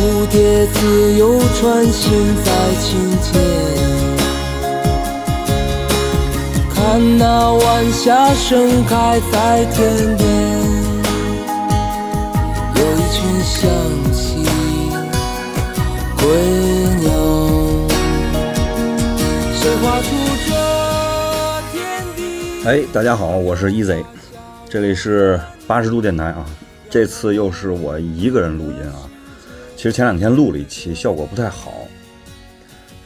蝴蝶自由穿行在清涧。看那晚霞盛开在天边，有一群向西归鸟，谁画出这天地？哎，大家好，我是 EZ，这里是八十度电台啊。这次又是我一个人录音啊。其实前两天录了一期，效果不太好，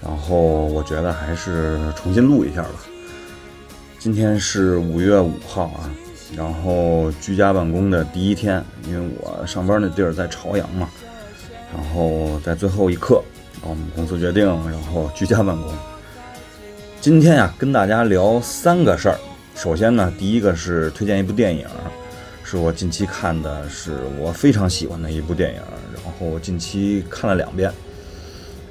然后我觉得还是重新录一下吧。今天是五月五号啊，然后居家办公的第一天，因为我上班那地儿在朝阳嘛，然后在最后一刻，我们公司决定，然后居家办公。今天呀，跟大家聊三个事儿。首先呢，第一个是推荐一部电影，是我近期看的，是我非常喜欢的一部电影，后近期看了两遍。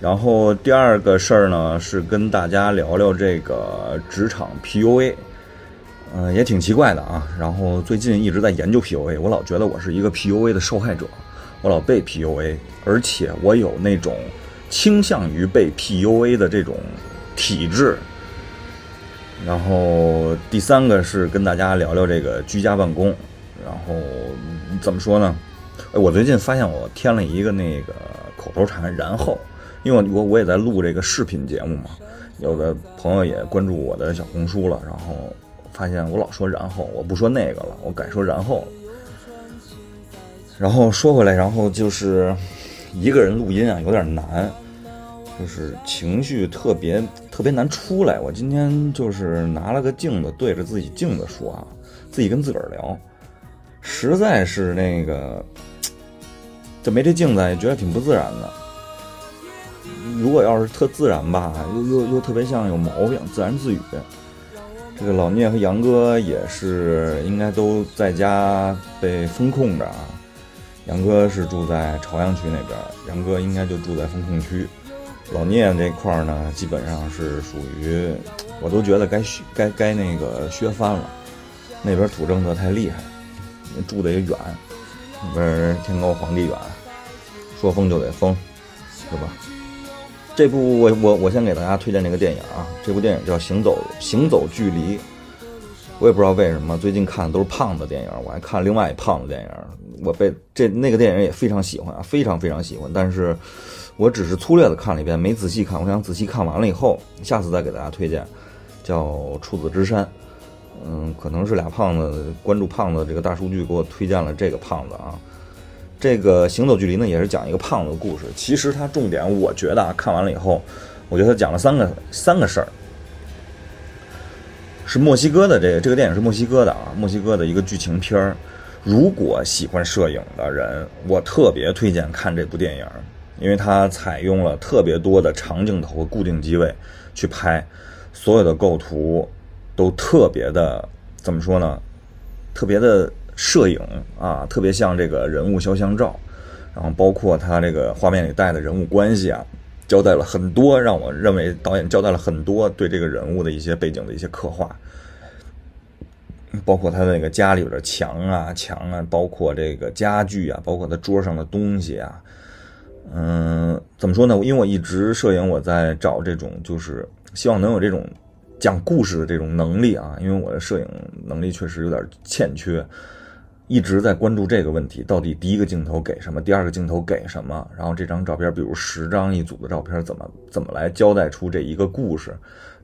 然后第二个事儿呢，是跟大家聊聊这个职场 PUA，嗯、也挺奇怪的啊。然后最近一直在研究 PUA，我老觉得我是一个 PUA 的受害者，我老被 PUA，而且我有那种倾向于被 PUA 的这种体质。然后第三个是跟大家聊聊这个居家办公，然后怎么说呢？我最近发现我添了一个那个口头禅，然后。因为我我也在录这个视频节目嘛，有的朋友也关注我的小红书了，然后发现我老说然后，我不说那个了，我改说然后了。然后说回来，然后就是一个人录音啊，有点难，就是情绪特别特别难出来。我今天就是拿了个镜子对着自己镜子说啊，自己跟自个儿聊，实在是那个就没这镜子也觉得挺不自然的。如果要是特自然吧，又又又特别像有毛病，自言自语。这个老聂和杨哥也是应该都在家被封控着啊。杨哥是住在朝阳区那边，杨哥应该就住在封控区。老聂这块儿呢，基本上是属于，我都觉得该该该那个削藩了。那边土政策太厉害，住的也远，那边天高皇帝远，说封就得封，对吧？这部我我我先给大家推荐这个电影啊，这部电影叫《行走行走距离》，我也不知道为什么最近看的都是胖子电影，我还看另外一胖子电影，我被这那个电影也非常喜欢啊，非常非常喜欢，但是我只是粗略的看了一遍，没仔细看，我想仔细看完了以后，下次再给大家推荐，叫《处子之山》，嗯，可能是俩胖子关注胖子这个大数据给我推荐了这个胖子啊。这个行走距离呢，也是讲一个胖子的故事。其实它重点，我觉得啊，看完了以后，我觉得他讲了三个三个事儿，是墨西哥的这个这个电影是墨西哥的啊，墨西哥的一个剧情片儿。如果喜欢摄影的人，我特别推荐看这部电影，因为它采用了特别多的长镜头和固定机位去拍，所有的构图都特别的怎么说呢？特别的。摄影啊，特别像这个人物肖像照，然后包括他这个画面里带的人物关系啊，交代了很多，让我认为导演交代了很多对这个人物的一些背景的一些刻画，包括他那个家里边的墙啊、墙啊，包括这个家具啊，包括他桌上的东西啊，嗯，怎么说呢？因为我一直摄影，我在找这种，就是希望能有这种讲故事的这种能力啊，因为我的摄影能力确实有点欠缺。一直在关注这个问题，到底第一个镜头给什么，第二个镜头给什么？然后这张照片，比如十张一组的照片，怎么怎么来交代出这一个故事？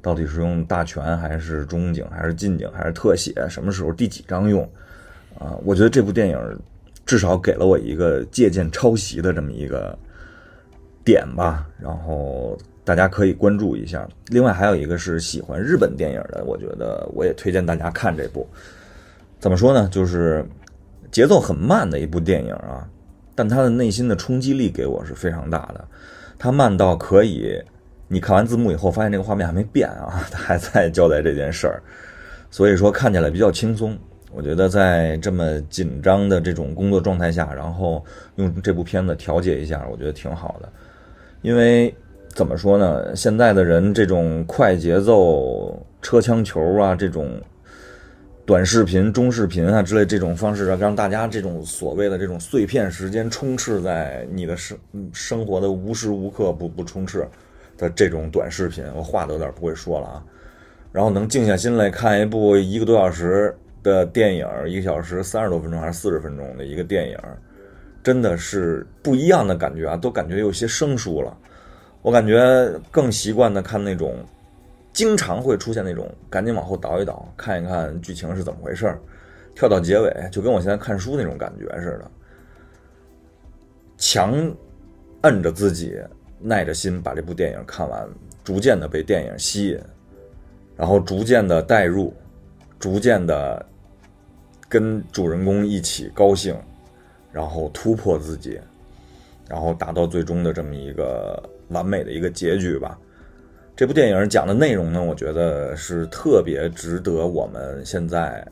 到底是用大全还是中景还是近景还是特写？什么时候第几张用？啊，我觉得这部电影至少给了我一个借鉴抄袭的这么一个点吧。然后大家可以关注一下。另外还有一个是喜欢日本电影的，我觉得我也推荐大家看这部。怎么说呢？就是。节奏很慢的一部电影啊，但它的内心的冲击力给我是非常大的。它慢到可以，你看完字幕以后发现这个画面还没变啊，它还在交代这件事儿，所以说看起来比较轻松。我觉得在这么紧张的这种工作状态下，然后用这部片子调节一下，我觉得挺好的。因为怎么说呢，现在的人这种快节奏、车枪球啊，这种短视频、中视频啊之类这种方式，让大家这种所谓的这种碎片时间充斥在你的生生活的无时无刻不不充斥的这种短视频，我话都有点不会说了啊。然后能静下心来看一部一个多小时。的电影一个小时三十多分钟还是四十分钟的一个电影，真的是不一样的感觉啊，都感觉有些生疏了。我感觉更习惯的看那种，经常会出现那种赶紧往后倒一倒，看一看剧情是怎么回事跳到结尾就跟我现在看书那种感觉似的，强摁着自己耐着心把这部电影看完，逐渐的被电影吸引，然后逐渐的带入，逐渐的。跟主人公一起高兴，然后突破自己，然后达到最终的这么一个完美的一个结局吧。这部电影讲的内容呢，我觉得是特别值得我们现在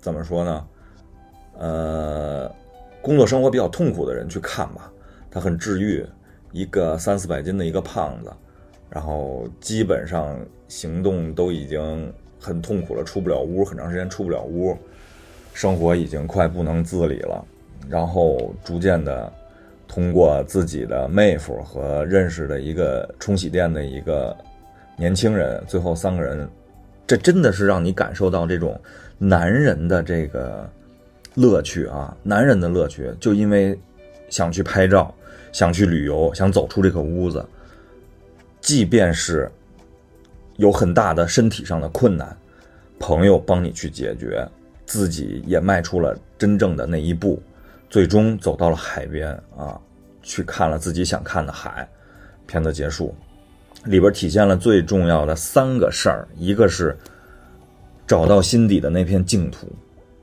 怎么说呢？呃，工作生活比较痛苦的人去看吧。它很治愈，一个三四百斤的一个胖子，然后基本上行动都已经很痛苦了，出不了屋，很长时间出不了屋。生活已经快不能自理了，然后逐渐的通过自己的妹夫和认识的一个冲洗店的一个年轻人，最后三个人，这真的是让你感受到这种男人的这个乐趣啊！男人的乐趣，就因为想去拍照，想去旅游，想走出这个屋子，即便是有很大的身体上的困难，朋友帮你去解决。自己也迈出了真正的那一步，最终走到了海边啊，去看了自己想看的海。片子结束，里边体现了最重要的三个事儿：一个是找到心底的那片净土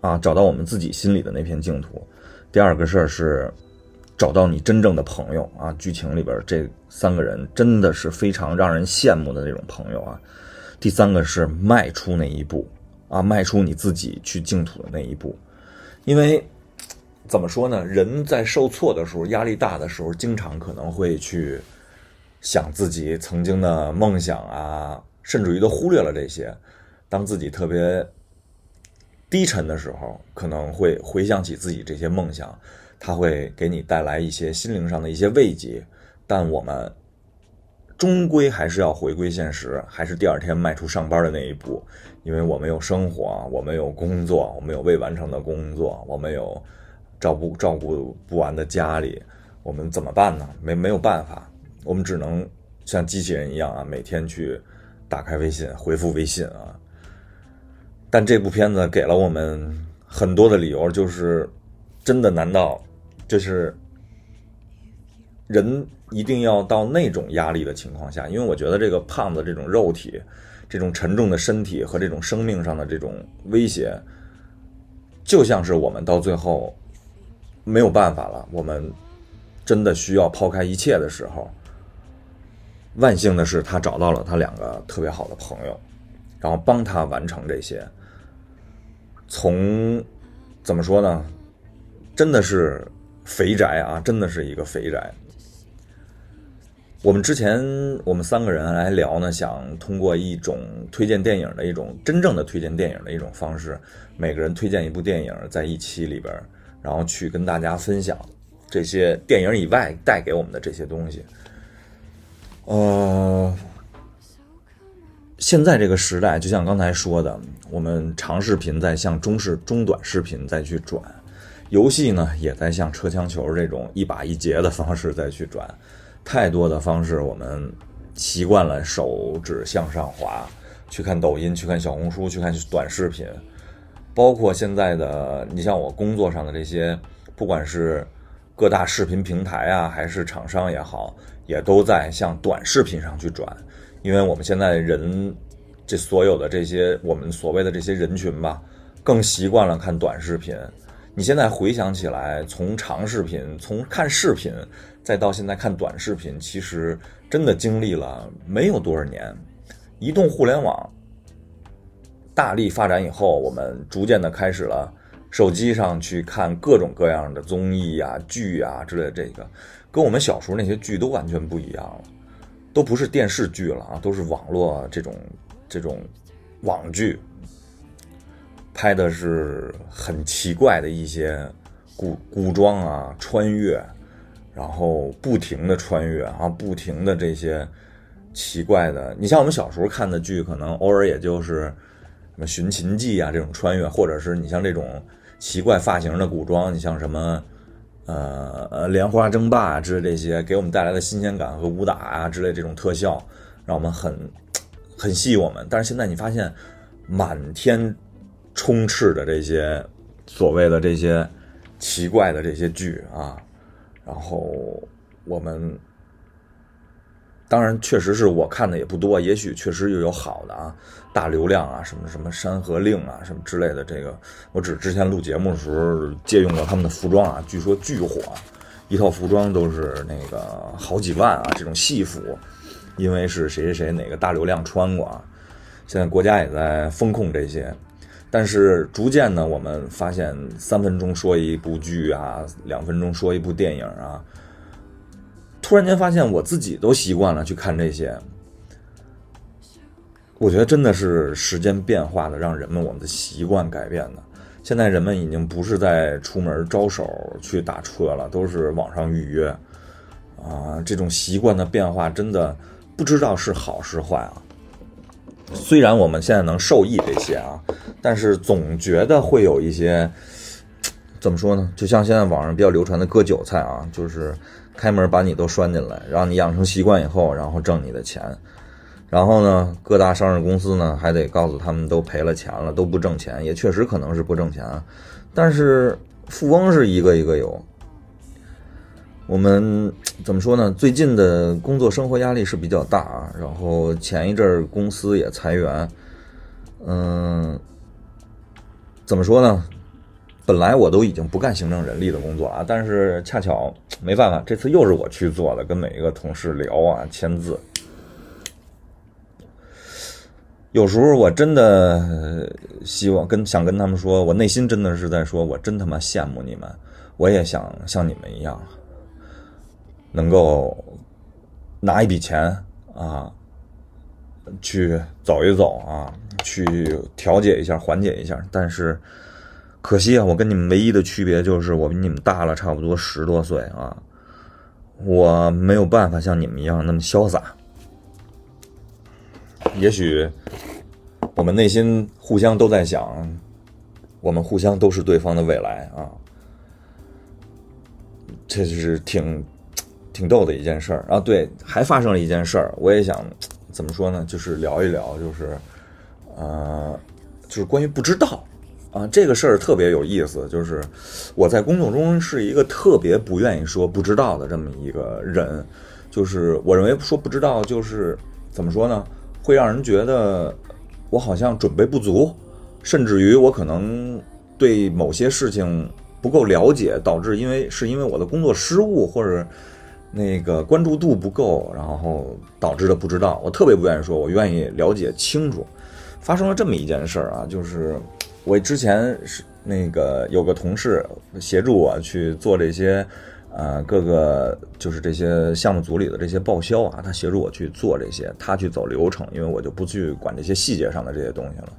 啊，找到我们自己心里的那片净土；第二个事儿是找到你真正的朋友啊。剧情里边这三个人真的是非常让人羡慕的那种朋友啊。第三个是迈出那一步。啊，迈出你自己去净土的那一步，因为怎么说呢？人在受挫的时候、压力大的时候，经常可能会去想自己曾经的梦想啊，甚至于都忽略了这些。当自己特别低沉的时候，可能会回想起自己这些梦想，它会给你带来一些心灵上的一些慰藉。但我们。终归还是要回归现实，还是第二天迈出上班的那一步，因为我们有生活，我们有工作，我们有未完成的工作，我们有照顾照顾不完的家里，我们怎么办呢？没没有办法，我们只能像机器人一样啊，每天去打开微信回复微信啊。但这部片子给了我们很多的理由，就是真的？难道就是人？一定要到那种压力的情况下，因为我觉得这个胖子这种肉体、这种沉重的身体和这种生命上的这种威胁，就像是我们到最后没有办法了，我们真的需要抛开一切的时候。万幸的是，他找到了他两个特别好的朋友，然后帮他完成这些。从怎么说呢？真的是肥宅啊，真的是一个肥宅。我们之前我们三个人来聊呢，想通过一种推荐电影的一种真正的推荐电影的一种方式，每个人推荐一部电影，在一期里边，然后去跟大家分享这些电影以外带给我们的这些东西。呃，现在这个时代，就像刚才说的，我们长视频在向中视中短视频再去转，游戏呢也在向车枪球这种一把一节的方式再去转。太多的方式，我们习惯了手指向上滑，去看抖音，去看小红书，去看短视频，包括现在的你像我工作上的这些，不管是各大视频平台啊，还是厂商也好，也都在向短视频上去转，因为我们现在人这所有的这些我们所谓的这些人群吧，更习惯了看短视频，你现在回想起来，从长视频，从看视频，再到现在看短视频，其实真的经历了没有多少年。移动互联网大力发展以后，我们逐渐的开始了手机上去看各种各样的综艺啊、剧啊之类的，这个跟我们小时候那些剧都完全不一样了，都不是电视剧了啊，都是网络这种这种网剧。拍的是很奇怪的一些古古装啊，穿越，然后不停的穿越啊，不停的这些奇怪的。你像我们小时候看的剧，可能偶尔也就是什么《寻秦记》啊这种穿越，或者是你像这种奇怪发型的古装，你像什么呃《莲花争霸》啊之类这些，给我们带来的新鲜感和武打啊之类这种特效，让我们很很吸引我们。但是现在你发现满天。充斥的这些所谓的这些奇怪的这些剧啊，然后我们当然确实是我看的也不多，也许确实又有好的啊，大流量啊，什么什么《山河令》啊，什么之类的。这个我只之前录节目的时候借用过他们的服装啊，据说巨火，一套服装都是那个好几万啊，这种戏服，因为是谁谁谁哪个大流量穿过啊。现在国家也在风控这些。但是逐渐呢，我们发现三分钟说一部剧啊，两分钟说一部电影啊，突然间发现我自己都习惯了去看这些。我觉得真的是时间变化的，让人们我们的习惯改变的。现在人们已经不是在出门招手去打车了，都是网上预约啊。这种习惯的变化真的不知道是好是坏啊。虽然我们现在能受益这些啊，但是总觉得会有一些，怎么说呢？就像现在网上比较流传的割韭菜啊，就是开门把你都拴进来，让你养成习惯以后，然后挣你的钱。然后呢，各大上市公司呢还得告诉他们都赔了钱了，都不挣钱，也确实可能是不挣钱，但是富翁是一个一个有。我们怎么说呢？最近的工作生活压力是比较大啊。然后前一阵儿公司也裁员，嗯，怎么说呢？本来我都已经不干行政人力的工作啊，但是恰巧没办法，这次又是我去做的，跟每一个同事聊啊、签字。有时候我真的希望跟想跟他们说，我内心真的是在说，我真他妈羡慕你们，我也想像你们一样。能够拿一笔钱啊，去走一走啊，去调解一下、缓解一下。但是可惜啊，我跟你们唯一的区别就是我比你们大了差不多十多岁啊，我没有办法像你们一样那么潇洒。也许我们内心互相都在想，我们互相都是对方的未来啊，这是挺。挺逗的一件事儿，然后对，还发生了一件事儿，我也想怎么说呢？就是聊一聊，就是，呃，就是关于不知道啊，这个事儿特别有意思。就是我在工作中是一个特别不愿意说不知道的这么一个人，就是我认为说不知道就是怎么说呢？会让人觉得我好像准备不足，甚至于我可能对某些事情不够了解，导致因为是因为我的工作失误或者。那个关注度不够，然后导致的不知道。我特别不愿意说，我愿意了解清楚。发生了这么一件事儿啊，就是我之前是那个有个同事协助我去做这些，呃，各个就是这些项目组里的这些报销啊，他协助我去做这些，他去走流程，因为我就不去管这些细节上的这些东西了。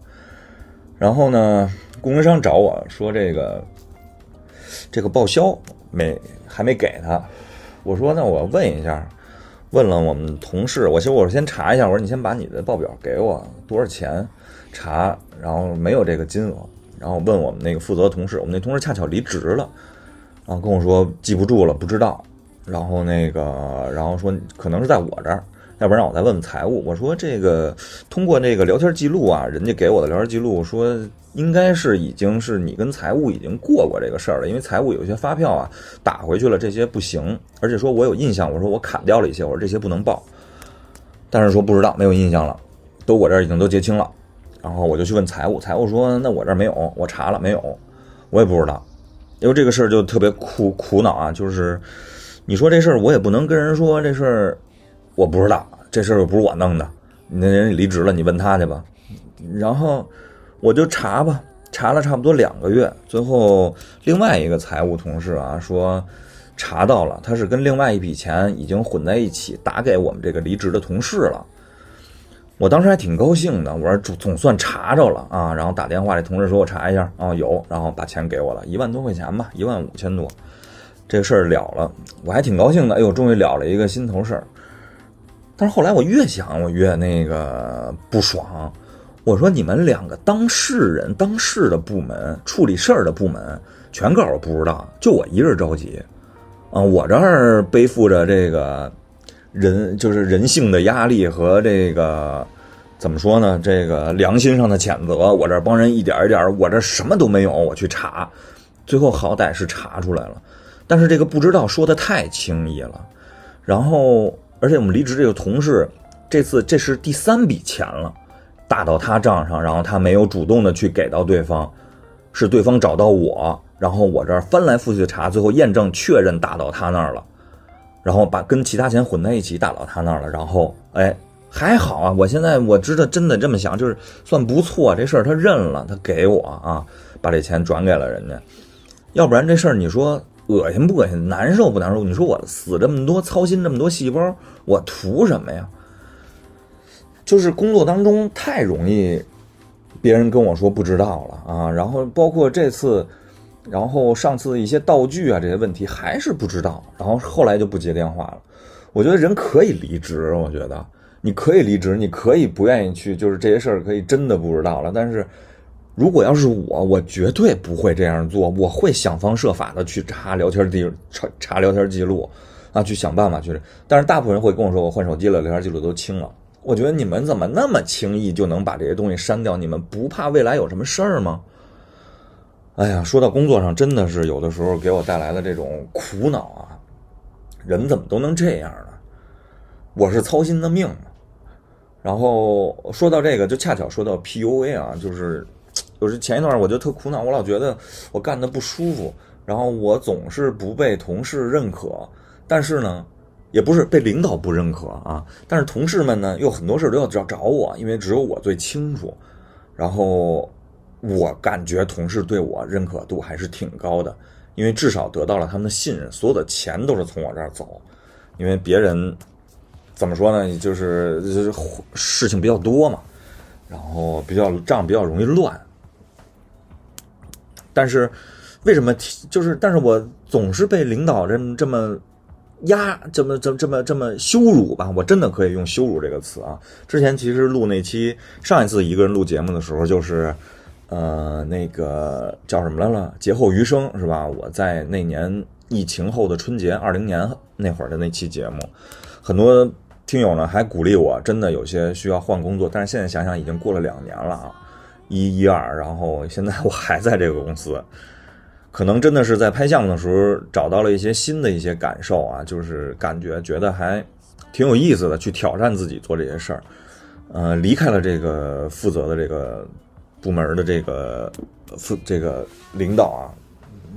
然后呢，供应商找我说这个这个报销没还没给他。我说那我问一下，问了我们同事，我先我先查一下，我说你先把你的报表给我多少钱，查，然后没有这个金额，然后问我们那个负责的同事，我们那同事恰巧离职了，然后跟我说记不住了，不知道，然后那个然后说可能是在我这儿。要不然我再问问财务。我说这个通过这个聊天记录啊，人家给我的聊天记录说，应该是已经是你跟财务已经过过这个事儿了，因为财务有些发票啊打回去了，这些不行。而且说我有印象，我说我砍掉了一些，我说这些不能报。但是说不知道，没有印象了，都我这儿已经都结清了。然后我就去问财务，财务说那我这儿没有，我查了没有，我也不知道。因为这个事儿就特别苦苦恼啊，就是你说这事儿我也不能跟人说这事儿我不知道，这事儿又不是我弄的，那人离职了，你问他去吧。然后我就查吧，查了差不多两个月，最后另外一个财务同事啊说查到了，他是跟另外一笔钱已经混在一起打给我们这个离职的同事了。我当时还挺高兴的，我说总总算查着了啊，然后打电话，这同事说我查一下啊，有，然后把钱给我了，一万多块钱吧，一万五千多，这事儿了了，我还挺高兴的，哎呦，终于了了一个心头事儿。但是后来我越想，我越那个不爽，我说你们两个当事人、当事的部门、处理事儿的部门全告诉我不知道，就我一人着急啊，我这儿背负着这个。人就是人性的压力和这个怎么说呢？这个良心上的谴责，我这帮人一点一点，我这什么都没有，我去查，最后好歹是查出来了。但是这个不知道说的太轻易了。然后，而且我们离职这个同事，这次这是第三笔钱了，打到他账上，然后他没有主动的去给到对方，是对方找到我，然后我这翻来覆去的查，最后验证确认打到他那儿了。然后把跟其他钱混在一起打到他那儿了，然后哎还好啊，我现在我知道真的这么想就是算不错，这事儿他认了，他给我啊，把这钱转给了人家，要不然这事儿你说恶心不恶心，难受不难受？你说我死这么多，操心这么多细胞，我图什么呀？就是工作当中太容易别人跟我说不知道了啊，然后包括这次。然后上次一些道具啊这些问题还是不知道，然后后来就不接电话了。我觉得人可以离职，我觉得你可以离职，你可以不愿意去，就是这些事儿可以真的不知道了。但是如果要是我，我绝对不会这样做，我会想方设法的去查聊天记查查聊天记录啊，去想办法去。但是大部分人会跟我说，我换手机了，聊天记录都清了。我觉得你们怎么那么轻易就能把这些东西删掉？你们不怕未来有什么事儿吗？哎呀，说到工作上，真的是有的时候给我带来的这种苦恼啊！人怎么都能这样呢？我是操心的命。然后说到这个，就恰巧说到 PUA 啊，就是就是前一段我就特苦恼，我老觉得我干的不舒服，然后我总是不被同事认可，但是呢，也不是被领导不认可啊，但是同事们呢，又很多事都要找找我，因为只有我最清楚，然后。我感觉同事对我认可度还是挺高的，因为至少得到了他们的信任，所有的钱都是从我这儿走。因为别人怎么说呢，就是事情比较多嘛，然后比较账比较容易乱。但是为什么就是，但是我总是被领导这么这么压，这么这么这么这么羞辱吧？我真的可以用羞辱这个词啊！之前其实录那期上一次一个人录节目的时候，就是。呃，那个叫什么来了？劫后余生是吧？我在那年疫情后的春节，二零年那会儿的那期节目，很多听友呢还鼓励我，真的有些需要换工作。但是现在想想，已经过了两年了啊，一一二，然后现在我还在这个公司，可能真的是在拍项目的时候找到了一些新的一些感受啊，就是感觉觉得还挺有意思的，去挑战自己做这些事儿。呃，离开了这个负责的这个。部门的这个负这个领导啊，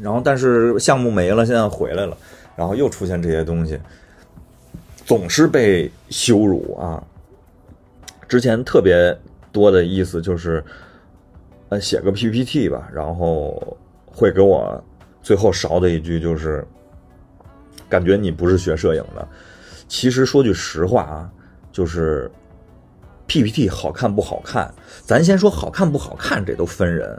然后但是项目没了，现在回来了，然后又出现这些东西，总是被羞辱啊。之前特别多的意思就是，呃，写个 PPT 吧，然后会给我最后勺的一句就是，感觉你不是学摄影的。其实说句实话啊，就是。PPT 好看不好看？咱先说好看不好看，这都分人。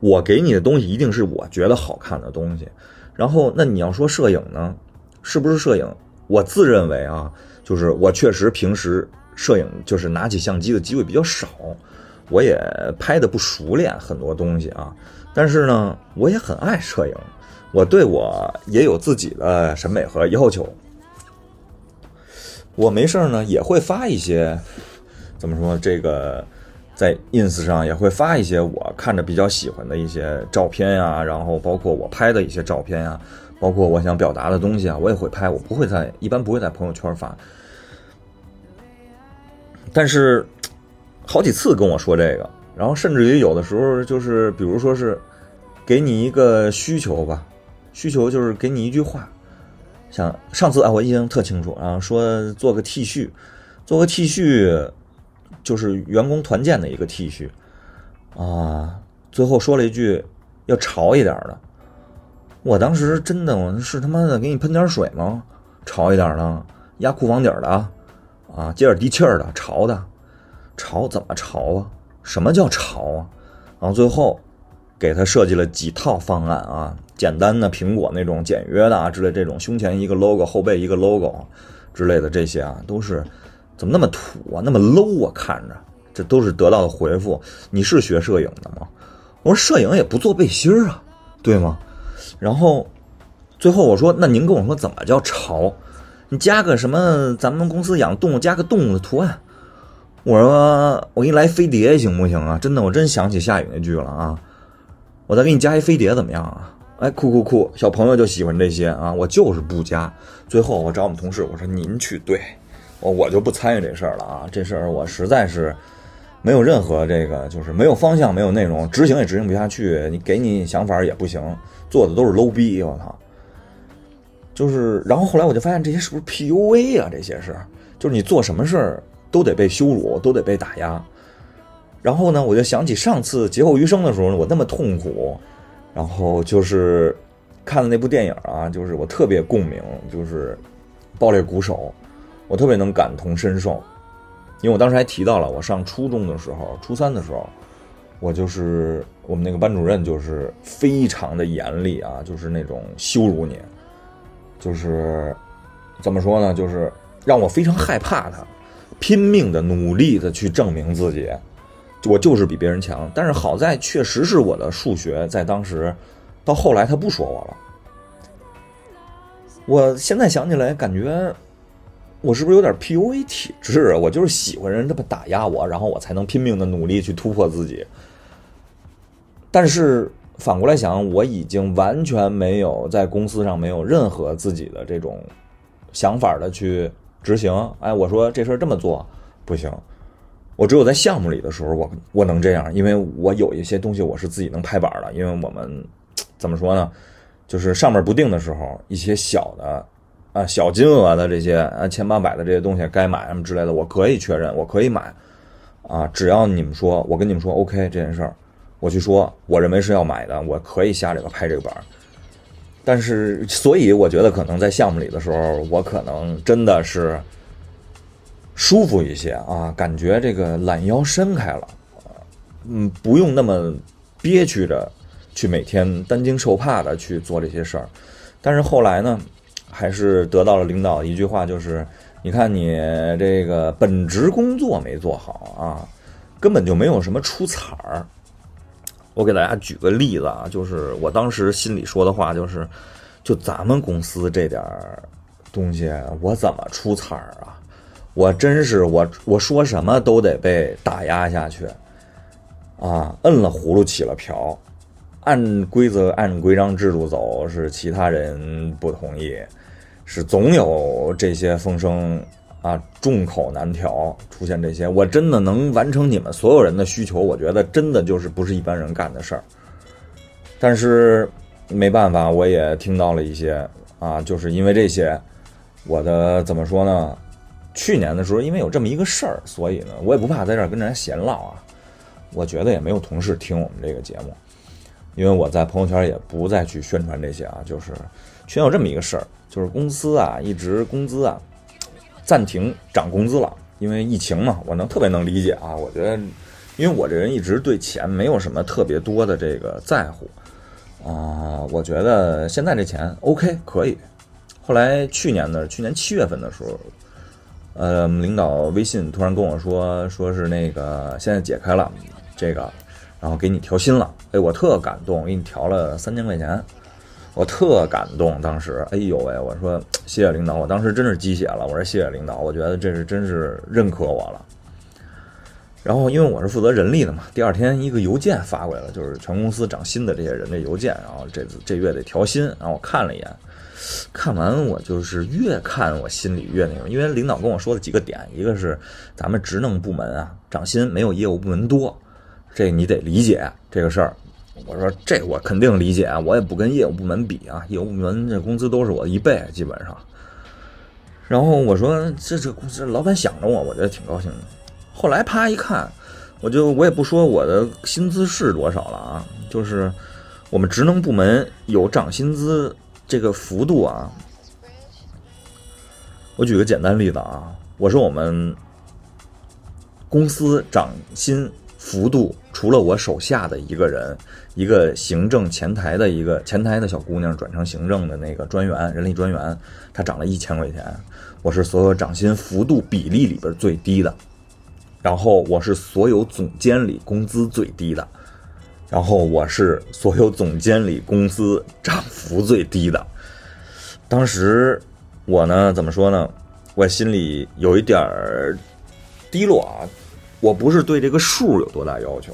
我给你的东西一定是我觉得好看的东西。然后，那你要说摄影呢，是不是摄影？我自认为啊，就是我确实平时摄影就是拿起相机的机会比较少，我也拍的不熟练很多东西啊。但是呢，我也很爱摄影，我对我也有自己的审美和要求。我没事呢，也会发一些。怎么说？这个在 ins 上也会发一些我看着比较喜欢的一些照片呀，然后包括我拍的一些照片呀，包括我想表达的东西啊，我也会拍。我不会在一般不会在朋友圈发。但是好几次跟我说这个，然后甚至于有的时候就是，比如说是给你一个需求吧，需求就是给你一句话，像上次啊，我印象特清楚啊，说做个 T 恤，做个 T 恤就是员工团建的一个 T 恤啊，最后说了一句要潮一点的，我当时真的我是他妈的给你喷点水吗？潮一点的，压裤房底儿的啊，接点地气儿的，潮的，潮怎么潮啊？什么叫潮啊？然后最后给他设计了几套方案啊，简单的苹果那种简约的啊之类这种，胸前一个 logo，后背一个 logo 之类的这些啊，都是怎么那么土啊，那么 low 啊？看着这都是得到的回复。你是学摄影的吗？我说摄影也不做背心儿啊，对吗？然后最后我说，那您跟我说怎么叫潮？你加个什么？咱们公司养动物，加个动物的图案。我说我给你来飞碟行不行啊？真的，我真想起夏雨那句了啊！我再给你加一飞碟怎么样啊？哎，酷酷酷！小朋友就喜欢这些啊！我就是不加。最后我找我们同事，我说您去对，我我就不参与这事儿了啊！这事儿我实在是没有任何这个，就是没有方向，没有内容，执行也执行不下去。你给你想法也不行，做的都是 low 逼！我操！就是，然后后来我就发现这些是不是 PUA 啊？这些是，就是你做什么事儿。都得被羞辱，都得被打压。然后呢，我就想起上次劫后余生的时候，我那么痛苦。然后就是看了那部电影啊，就是我特别共鸣，就是《爆裂鼓手》，我特别能感同身受。因为我当时还提到了，我上初中的时候，初三的时候，我就是我们那个班主任，就是非常的严厉啊，就是那种羞辱你，就是怎么说呢，就是让我非常害怕他。拼命的努力的去证明自己，我就是比别人强。但是好在确实是我的数学在当时，到后来他不说我了。我现在想起来，感觉我是不是有点 PUA 体质啊？我就是喜欢人这么打压我，然后我才能拼命的努力去突破自己。但是反过来想，我已经完全没有在公司上没有任何自己的这种想法的去。执行，哎，我说这事儿这么做不行，我只有在项目里的时候，我我能这样，因为我有一些东西我是自己能拍板的，因为我们怎么说呢，就是上面不定的时候，一些小的啊小金额的这些啊千八百的这些东西该买什么之类的，我可以确认，我可以买啊，只要你们说，我跟你们说 OK 这件事儿，我去说，我认为是要买的，我可以下这个拍这个板。但是，所以我觉得可能在项目里的时候，我可能真的是舒服一些啊，感觉这个懒腰伸开了，嗯，不用那么憋屈着去每天担惊受怕的去做这些事儿。但是后来呢，还是得到了领导一句话，就是你看你这个本职工作没做好啊，根本就没有什么出彩儿。我给大家举个例子啊，就是我当时心里说的话，就是，就咱们公司这点东西，我怎么出彩儿啊？我真是我我说什么都得被打压下去，啊，摁了葫芦起了瓢，按规则按规章制度走是其他人不同意，是总有这些风声。啊，众口难调，出现这些，我真的能完成你们所有人的需求，我觉得真的就是不是一般人干的事儿。但是没办法，我也听到了一些啊，就是因为这些，我的怎么说呢？去年的时候，因为有这么一个事儿，所以呢，我也不怕在这儿跟人家闲唠啊。我觉得也没有同事听我们这个节目，因为我在朋友圈也不再去宣传这些啊。就是全有这么一个事儿，就是公司啊，一直工资啊。暂停涨工资了，因为疫情嘛，我能特别能理解啊。我觉得，因为我这人一直对钱没有什么特别多的这个在乎啊。我觉得现在这钱 OK 可以。后来去年的去年七月份的时候，呃，领导微信突然跟我说，说是那个现在解开了这个，然后给你调薪了。哎，我特感动，给你调了三千块钱。我特感动，当时，哎呦喂！我说谢谢领导，我当时真是鸡血了。我说谢谢领导，我觉得这是真是认可我了。然后因为我是负责人力的嘛，第二天一个邮件发过来了，就是全公司涨薪的这些人的邮件。然后这这月得调薪，然后我看了一眼，看完我就是越看我心里越那个，因为领导跟我说的几个点，一个是咱们职能部门啊涨薪没有业务部门多，这你得理解这个事儿。我说这我肯定理解啊，我也不跟业务部门比啊，业务部门这工资都是我一倍基本上。然后我说这这公司老板想着我，我觉得挺高兴的。后来啪一看，我就我也不说我的薪资是多少了啊，就是我们职能部门有涨薪资这个幅度啊。我举个简单例子啊，我说我们公司涨薪幅度，除了我手下的一个人，一个行政前台的一个前台的小姑娘转成行政的那个专员，人力专员，她涨了一千块钱，我是所有涨薪幅度比例里边最低的，然后我是所有总监里工资最低的，然后我是所有总监里工资涨幅最低的，当时。我呢，怎么说呢？我心里有一点儿低落啊。我不是对这个数有多大要求，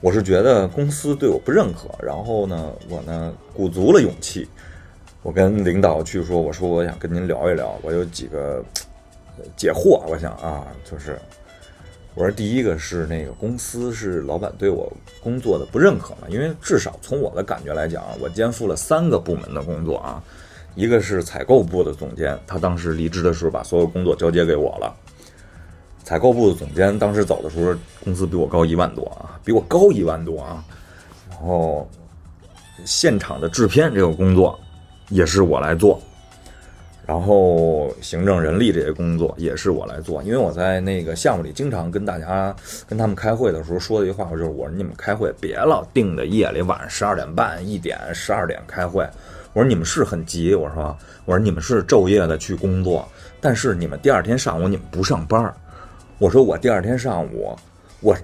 我是觉得公司对我不认可。然后呢，我呢鼓足了勇气，我跟领导去说：“我说我想跟您聊一聊，我有几个解惑。我想啊，就是我说第一个是那个公司是老板对我工作的不认可嘛，因为至少从我的感觉来讲，我肩负了三个部门的工作啊。”一个是采购部的总监，他当时离职的时候把所有工作交接给我了。采购部的总监当时走的时候，工资比我高一万多啊，比我高一万多啊。然后现场的制片这个工作也是我来做，然后行政人力这些工作也是我来做，因为我在那个项目里经常跟大家跟他们开会的时候说的一句话，就是我说你们开会别老定的夜里晚上十二点半、一点、十二点开会。我说你们是很急，我说我说你们是昼夜的去工作，但是你们第二天上午你们不上班我说我第二天上午我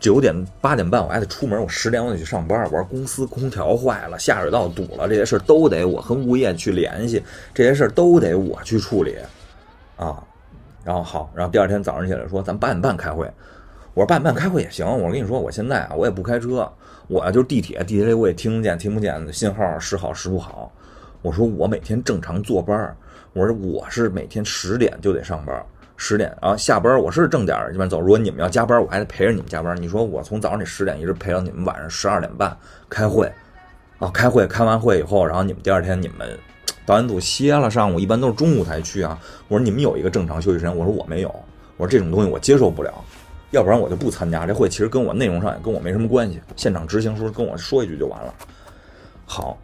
九点八点半我还得出门，我十点我得去上班我说公司空调坏了，下水道堵了，这些事儿都得我和物业去联系，这些事儿都得我去处理啊。然后好，然后第二天早上起来说咱八点半开会。我说八点半开会也行。我跟你说，我现在啊我也不开车。我就是地铁，地铁里我也听不见，听不见信号时好时不好。我说我每天正常坐班我说我是每天十点就得上班，十点啊下班我是正点儿一般走。如果你们要加班，我还得陪着你们加班。你说我从早上这十点一直陪到你们晚上十二点半开会，啊开会开完会以后，然后你们第二天你们导演组歇了，上午一般都是中午才去啊。我说你们有一个正常休息时间，我说我没有，我说这种东西我接受不了。要不然我就不参加这会，其实跟我内容上也跟我没什么关系。现场执行时候跟我说一句就完了。好，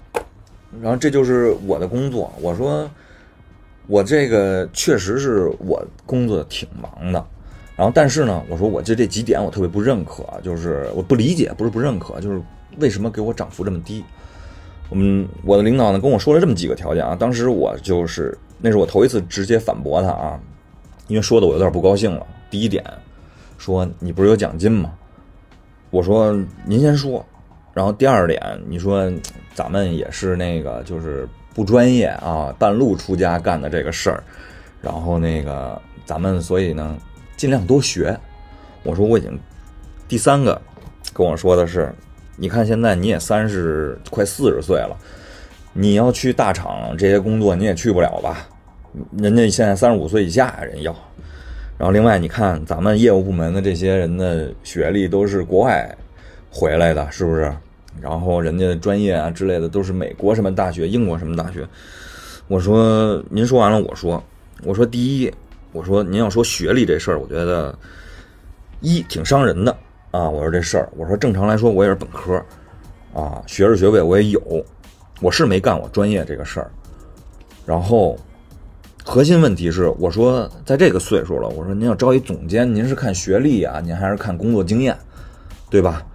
然后这就是我的工作。我说我这个确实是我工作挺忙的。然后但是呢，我说我这这几点我特别不认可，就是我不理解，不是不认可，就是为什么给我涨幅这么低？我们我的领导呢跟我说了这么几个条件啊。当时我就是那是我头一次直接反驳他啊，因为说的我有点不高兴了。第一点。说你不是有奖金吗？我说您先说。然后第二点，你说咱们也是那个就是不专业啊，半路出家干的这个事儿。然后那个咱们所以呢，尽量多学。我说我已经第三个跟我说的是，你看现在你也三十快四十岁了，你要去大厂这些工作你也去不了吧？人家现在三十五岁以下人要。然后，另外你看，咱们业务部门的这些人的学历都是国外回来的，是不是？然后人家专业啊之类的都是美国什么大学、英国什么大学。我说，您说完了，我说，我说第一，我说您要说学历这事儿，我觉得一挺伤人的啊。我说这事儿，我说正常来说，我也是本科啊，学士学位我也有，我是没干我专业这个事儿。然后。核心问题是，我说在这个岁数了，我说您要招一总监，您是看学历啊，您还是看工作经验，对吧？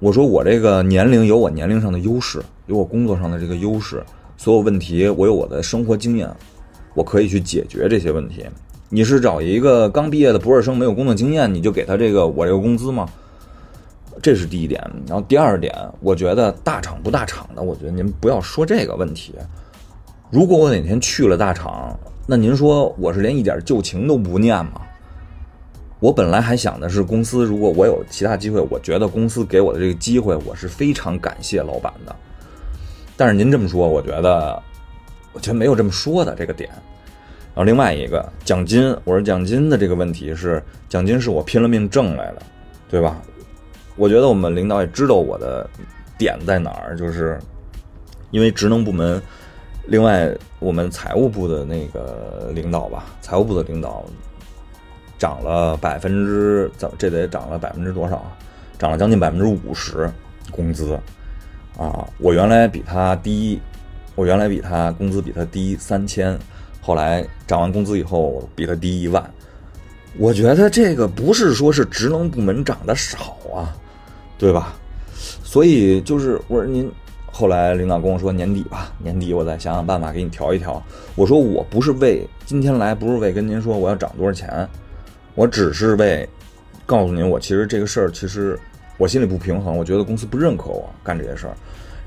我说我这个年龄有我年龄上的优势，有我工作上的这个优势，所有问题我有我的生活经验，我可以去解决这些问题。你是找一个刚毕业的博士生，没有工作经验，你就给他这个我这个工资吗？这是第一点。然后第二点，我觉得大厂不大厂的，我觉得您不要说这个问题。如果我哪天去了大厂，那您说我是连一点旧情都不念吗？我本来还想的是，公司如果我有其他机会，我觉得公司给我的这个机会，我是非常感谢老板的。但是您这么说，我觉得，我觉得没有这么说的这个点。然后另外一个奖金，我说奖金的这个问题是，奖金是我拼了命挣来的，对吧？我觉得我们领导也知道我的点在哪儿？就是因为职能部门，另外我们财务部的那个领导吧，财务部的领导涨了百分之怎这得涨了百分之多少啊？涨了将近百分之五十工资啊！我原来比他低，我原来比他工资比他低三千，后来涨完工资以后比他低一万。我觉得这个不是说是职能部门涨得少啊，对吧？所以就是我说您，后来领导跟我说年底吧，年底我再想想办法给你调一调。我说我不是为今天来，不是为跟您说我要涨多少钱，我只是为告诉您，我其实这个事儿其实我心里不平衡，我觉得公司不认可我干这些事儿，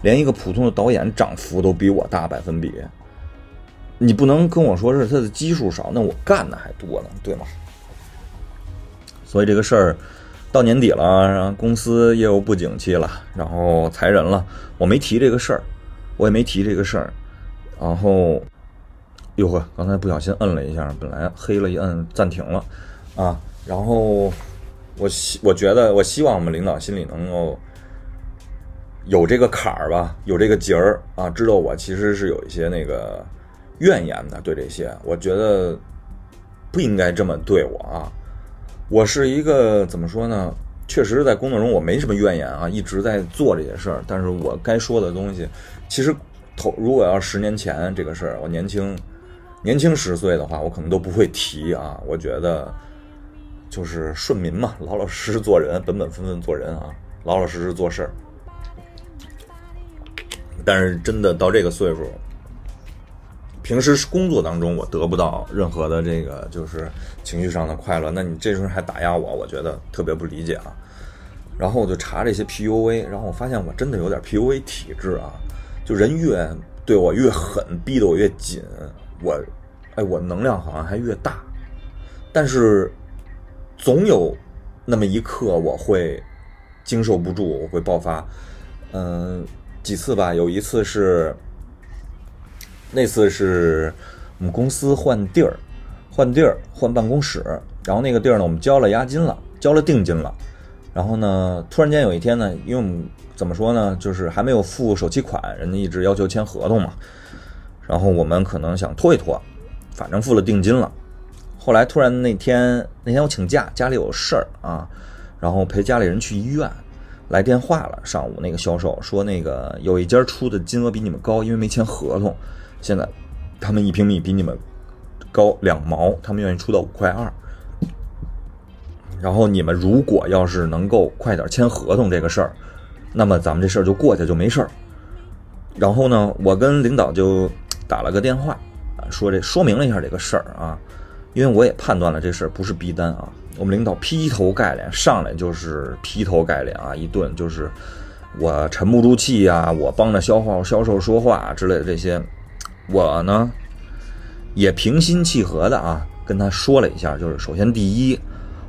连一个普通的导演涨幅都比我大百分比，你不能跟我说是他的基数少，那我干的还多呢，对吗？所以这个事儿到年底了，然后公司业务不景气了，然后裁人了，我没提这个事儿，我也没提这个事儿，然后，哟呵，刚才不小心摁了一下，本来黑了一摁暂停了，啊，然后我希我觉得我希望我们领导心里能够有这个坎儿吧，有这个结儿啊，知道我其实是有一些那个怨言的，对这些，我觉得不应该这么对我啊。我是一个怎么说呢？确实，在工作中我没什么怨言啊，一直在做这些事儿。但是我该说的东西，其实头如果要十年前这个事儿，我年轻年轻十岁的话，我可能都不会提啊。我觉得就是顺民嘛，老老实实做人，本本分分做人啊，老老实实做事儿。但是真的到这个岁数。平时工作当中，我得不到任何的这个就是情绪上的快乐，那你这时候还打压我，我觉得特别不理解啊。然后我就查这些 PUA，然后我发现我真的有点 PUA 体质啊，就人越对我越狠，逼得我越紧，我，哎，我能量好像还越大。但是总有那么一刻我会经受不住，我会爆发。嗯，几次吧，有一次是。那次是我们公司换地儿，换地儿换办公室，然后那个地儿呢，我们交了押金了，交了定金了。然后呢，突然间有一天呢，因为我们怎么说呢，就是还没有付首期款，人家一直要求签合同嘛。然后我们可能想拖一拖，反正付了定金了。后来突然那天那天我请假，家里有事儿啊，然后陪家里人去医院，来电话了。上午那个销售说，那个有一家出的金额比你们高，因为没签合同。现在，他们一平米比你们高两毛，他们愿意出到五块二。然后你们如果要是能够快点签合同这个事儿，那么咱们这事儿就过去就没事儿。然后呢，我跟领导就打了个电话，说这说明了一下这个事儿啊，因为我也判断了这事儿不是逼单啊。我们领导劈头盖脸上来就是劈头盖脸啊，一顿就是我沉不住气呀，我帮着销售销售说话之类的这些。我呢，也平心气和的啊，跟他说了一下，就是首先第一，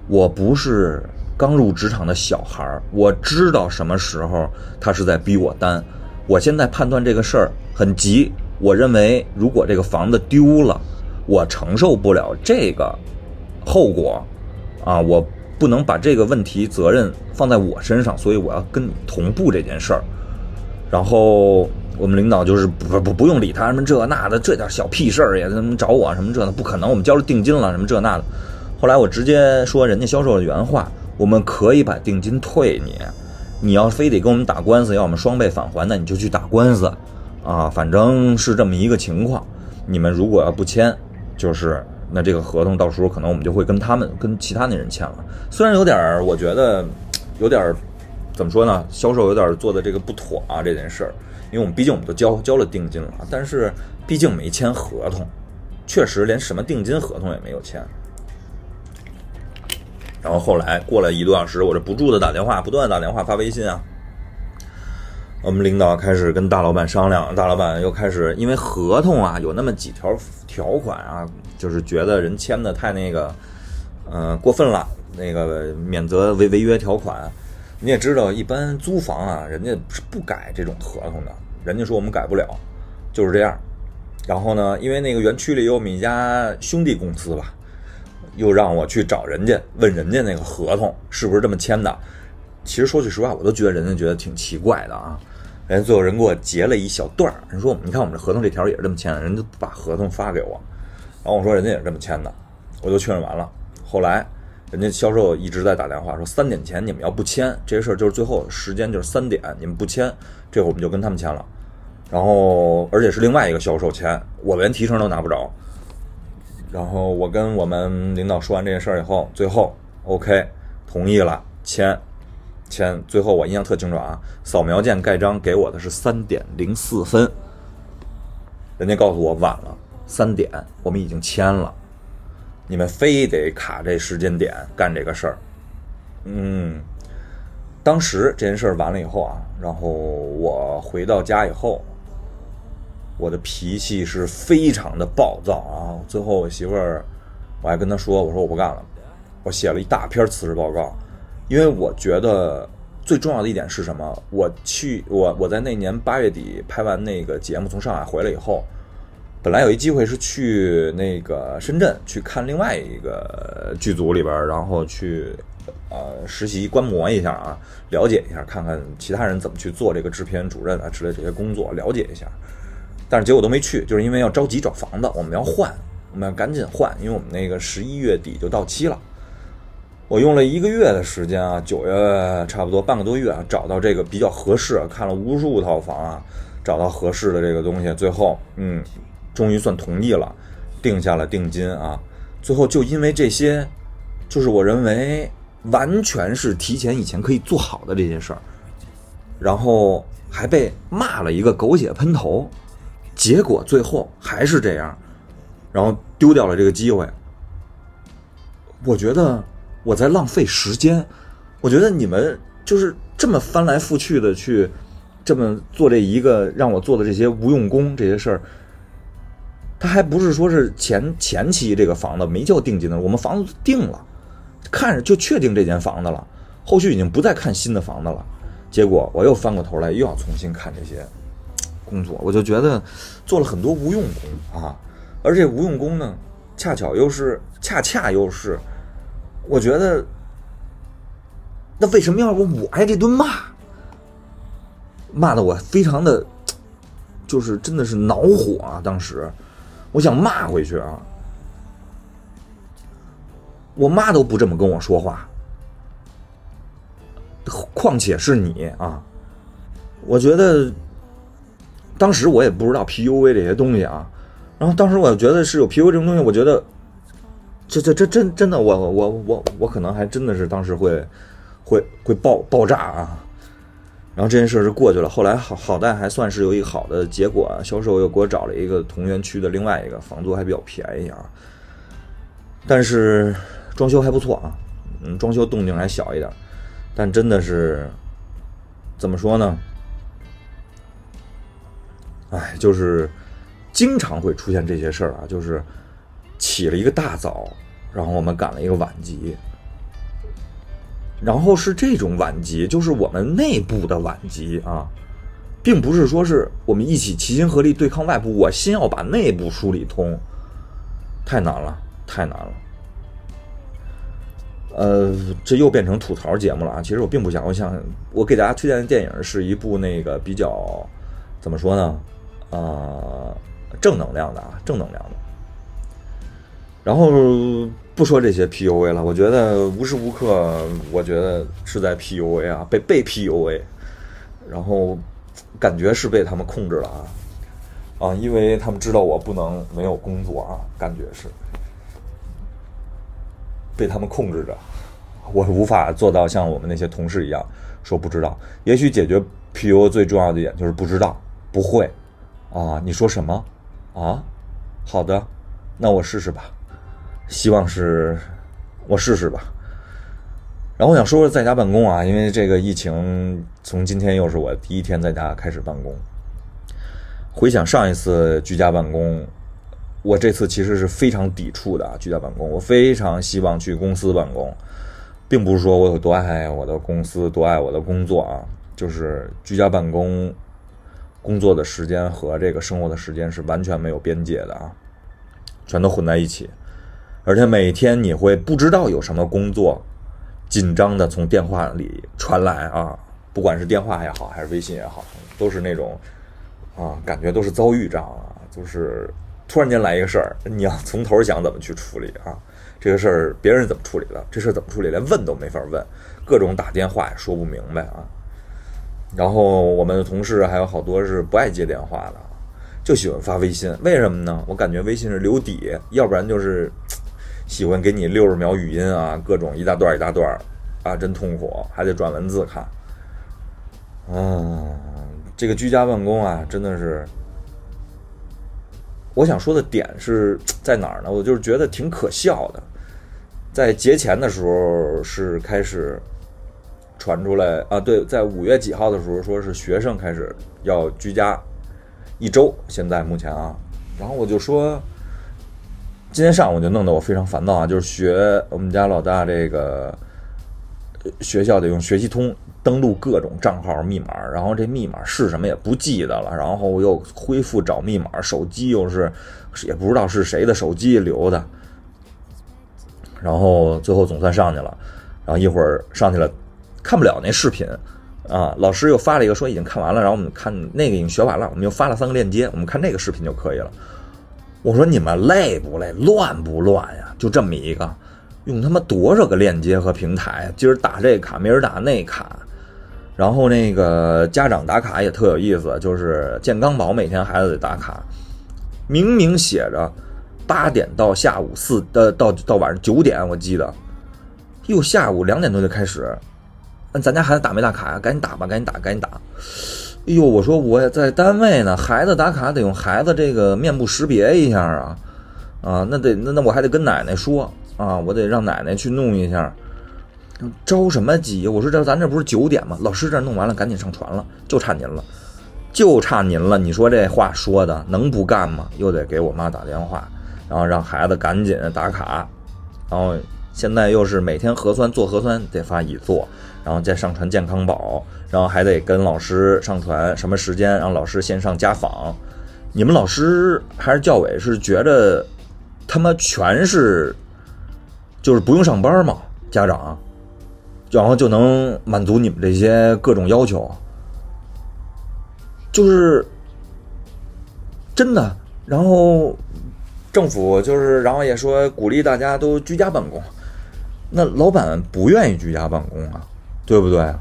我不是刚入职场的小孩儿，我知道什么时候他是在逼我单。我现在判断这个事儿很急，我认为如果这个房子丢了，我承受不了这个后果啊，我不能把这个问题责任放在我身上，所以我要跟你同步这件事儿，然后。我们领导就是不不不用理他什么这那的这点小屁事儿也他妈找我什么这的不可能我们交了定金了什么这那的，后来我直接说人家销售的原话，我们可以把定金退你，你要非得跟我们打官司要我们双倍返还那你就去打官司，啊反正是这么一个情况，你们如果要不签，就是那这个合同到时候可能我们就会跟他们跟其他那人签了，虽然有点儿我觉得有点儿怎么说呢，销售有点做的这个不妥啊这件事儿。因为我们毕竟我们都交交了定金了，但是毕竟没签合同，确实连什么定金合同也没有签。然后后来过了一多小时，我这不住的打电话，不断的打电话发微信啊。我们领导开始跟大老板商量，大老板又开始因为合同啊有那么几条条款啊，就是觉得人签的太那个，嗯过分了，那个免责违违约条款。你也知道，一般租房啊，人家是不改这种合同的。人家说我们改不了，就是这样。然后呢，因为那个园区里有我们一家兄弟公司吧，又让我去找人家问人家那个合同是不是这么签的。其实说句实话，我都觉得人家觉得挺奇怪的啊。人最后人给我截了一小段儿，人说你看我们这合同这条也是这么签的，人就把合同发给我，然后我说人家也是这么签的，我就确认完了。后来人家销售一直在打电话说三点前你们要不签这些事儿，就是最后时间就是三点，你们不签，这会儿我们就跟他们签了。然后而且是另外一个销售签，我连提成都拿不着。然后我跟我们领导说完这件事儿以后，最后 OK 同意了签签，最后我印象特清楚啊，扫描件盖章给我的是三点零四分，人家告诉我晚了三点，我们已经签了，你们非得卡这时间点干这个事儿，嗯，当时这件事儿完了以后啊，然后我回到家以后。我的脾气是非常的暴躁啊！最后我媳妇儿，我还跟她说：“我说我不干了。”我写了一大篇辞职报告，因为我觉得最重要的一点是什么？我去我我在那年八月底拍完那个节目，从上海回来以后，本来有一机会是去那个深圳去看另外一个剧组里边，然后去呃实习观摩一下啊，了解一下，看看其他人怎么去做这个制片主任啊之类这些工作，了解一下。但是结果都没去，就是因为要着急找房子，我们要换，我们要赶紧换，因为我们那个十一月底就到期了。我用了一个月的时间啊，九月差不多半个多月啊，找到这个比较合适，看了无数套房啊，找到合适的这个东西，最后嗯，终于算同意了，定下了定金啊。最后就因为这些，就是我认为完全是提前以前可以做好的这些事儿，然后还被骂了一个狗血喷头。结果最后还是这样，然后丢掉了这个机会。我觉得我在浪费时间。我觉得你们就是这么翻来覆去的去这么做这一个让我做的这些无用功这些事儿，他还不是说是前前期这个房子没交定金的，我们房子定了，看着就确定这间房子了，后续已经不再看新的房子了。结果我又翻过头来又要重新看这些。工作我就觉得做了很多无用功啊，而这无用功呢，恰巧又是恰恰又是，我觉得那为什么要我挨这顿骂？骂的我非常的，就是真的是恼火啊！当时我想骂回去啊，我妈都不这么跟我说话，况且是你啊，我觉得。当时我也不知道 PUA 这些东西啊，然后当时我觉得是有 PUA 这种东西，我觉得这这这真真的，我我我我可能还真的是当时会会会爆爆炸啊。然后这件事是过去了，后来好好在还算是有一个好的结果，销售又给我找了一个同园区的另外一个房租还比较便宜啊，但是装修还不错啊，嗯，装修动静还小一点，但真的是怎么说呢？哎，就是经常会出现这些事儿啊，就是起了一个大早，然后我们赶了一个晚集，然后是这种晚集，就是我们内部的晚集啊，并不是说是我们一起齐心合力对抗外部，我先要把内部梳理通，太难了，太难了。呃，这又变成吐槽节目了啊！其实我并不想，我想我给大家推荐的电影是一部那个比较怎么说呢？啊，正能量的啊，正能量的。然后不说这些 PUA 了，我觉得无时无刻，我觉得是在 PUA 啊，被被 PUA，然后感觉是被他们控制了啊啊，因为他们知道我不能没有工作啊，感觉是被他们控制着，我无法做到像我们那些同事一样说不知道。也许解决 PUA 最重要的一点就是不知道，不会。啊，你说什么？啊，好的，那我试试吧，希望是，我试试吧。然后我想说说在家办公啊，因为这个疫情，从今天又是我第一天在家开始办公。回想上一次居家办公，我这次其实是非常抵触的啊居家办公，我非常希望去公司办公，并不是说我有多爱我的公司，多爱我的工作啊，就是居家办公。工作的时间和这个生活的时间是完全没有边界的啊，全都混在一起，而且每天你会不知道有什么工作紧张的从电话里传来啊，不管是电话也好，还是微信也好，都是那种啊，感觉都是遭遇账啊，就是突然间来一个事儿，你要从头想怎么去处理啊？这个事儿别人怎么处理的？这事儿怎么处理？连问都没法问，各种打电话也说不明白啊。然后我们的同事还有好多是不爱接电话的，就喜欢发微信。为什么呢？我感觉微信是留底，要不然就是喜欢给你六十秒语音啊，各种一大段一大段啊，真痛苦，还得转文字看。嗯，这个居家办公啊，真的是，我想说的点是在哪儿呢？我就是觉得挺可笑的，在节前的时候是开始。传出来啊，对，在五月几号的时候，说是学生开始要居家一周。现在目前啊，然后我就说，今天上午就弄得我非常烦躁啊，就是学我们家老大这个学校得用学习通登录各种账号密码，然后这密码是什么也不记得了，然后又恢复找密码，手机又是也不知道是谁的手机留的，然后最后总算上去了，然后一会儿上去了。看不了那视频，啊，老师又发了一个说已经看完了，然后我们看那个已经学完了，我们又发了三个链接，我们看那个视频就可以了。我说你们累不累，乱不乱呀？就这么一个，用他妈多少个链接和平台？今儿打这卡，明儿打那卡，然后那个家长打卡也特有意思，就是健康宝每天孩子得打卡，明明写着八点到下午四呃到到晚上九点，我记得，又下午两点多就开始。那咱家孩子打没打卡呀？赶紧打吧，赶紧打，赶紧打！哎呦，我说我也在单位呢，孩子打卡得用孩子这个面部识别一下啊啊，那得那那我还得跟奶奶说啊，我得让奶奶去弄一下。着什么急？我说这咱这不是九点吗？老师这弄完了，赶紧上传了，就差您了，就差您了。你说这话说的能不干吗？又得给我妈打电话，然后让孩子赶紧打卡，然后现在又是每天核酸做核酸得发乙做。然后再上传健康宝，然后还得跟老师上传什么时间，让老师线上家访。你们老师还是教委是觉着他妈全是就是不用上班嘛？家长，然后就能满足你们这些各种要求，就是真的。然后政府就是，然后也说鼓励大家都居家办公。那老板不愿意居家办公啊？对不对？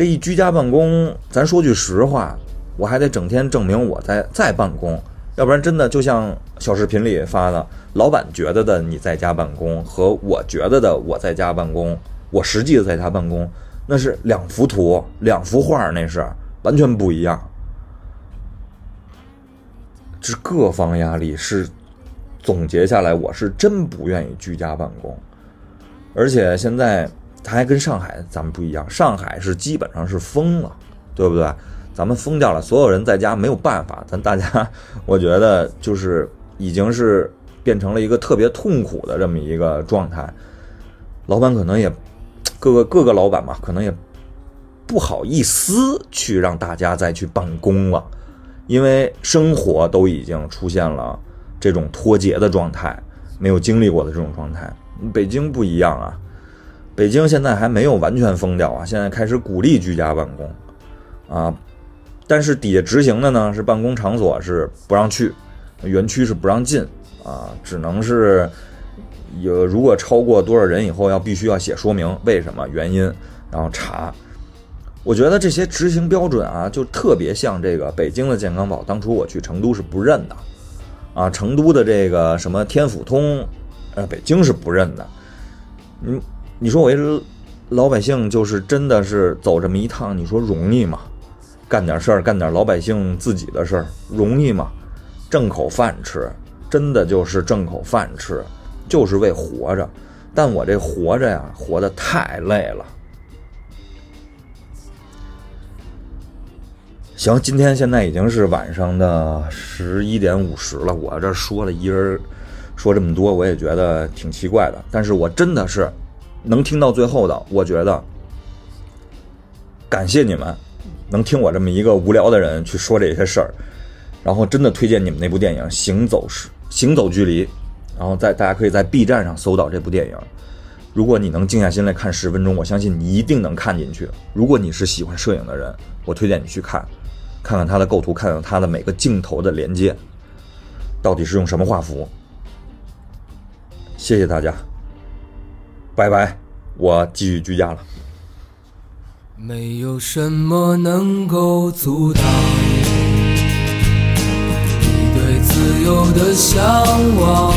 这一居家办公，咱说句实话，我还得整天证明我在在办公，要不然真的就像小视频里发的，老板觉得的你在家办公和我觉得的我在家办公，我实际的在家办公，那是两幅图，两幅画，那是完全不一样。这各方压力是总结下来，我是真不愿意居家办公，而且现在。它还跟上海咱们不一样，上海是基本上是封了，对不对？咱们封掉了，所有人在家没有办法，咱大家我觉得就是已经是变成了一个特别痛苦的这么一个状态。老板可能也各个各个老板吧，可能也不好意思去让大家再去办公了，因为生活都已经出现了这种脱节的状态，没有经历过的这种状态。北京不一样啊。北京现在还没有完全封掉啊，现在开始鼓励居家办公，啊，但是底下执行的呢是办公场所是不让去，园区是不让进啊，只能是有如果超过多少人以后要必须要写说明为什么原因，然后查。我觉得这些执行标准啊，就特别像这个北京的健康宝，当初我去成都是不认的，啊，成都的这个什么天府通，呃，北京是不认的，嗯。你说我一老百姓就是真的是走这么一趟，你说容易吗？干点事儿，干点老百姓自己的事儿，容易吗？挣口饭吃，真的就是挣口饭吃，就是为活着。但我这活着呀，活得太累了。行，今天现在已经是晚上的十一点五十了，我这说了一人说这么多，我也觉得挺奇怪的。但是我真的是。能听到最后的，我觉得感谢你们，能听我这么一个无聊的人去说这些事儿，然后真的推荐你们那部电影《行走时行走距离》，然后在大家可以在 B 站上搜到这部电影，如果你能静下心来看十分钟，我相信你一定能看进去。如果你是喜欢摄影的人，我推荐你去看，看看它的构图，看看它的每个镜头的连接，到底是用什么画幅。谢谢大家，拜拜，我继续居家了。没有什么能够阻挡你对自由的向往，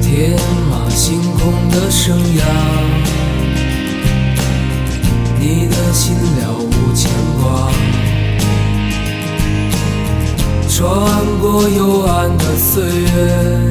天马行空的生涯，你的心了无牵挂，穿过幽暗的岁月，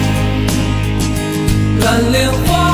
蓝莲花。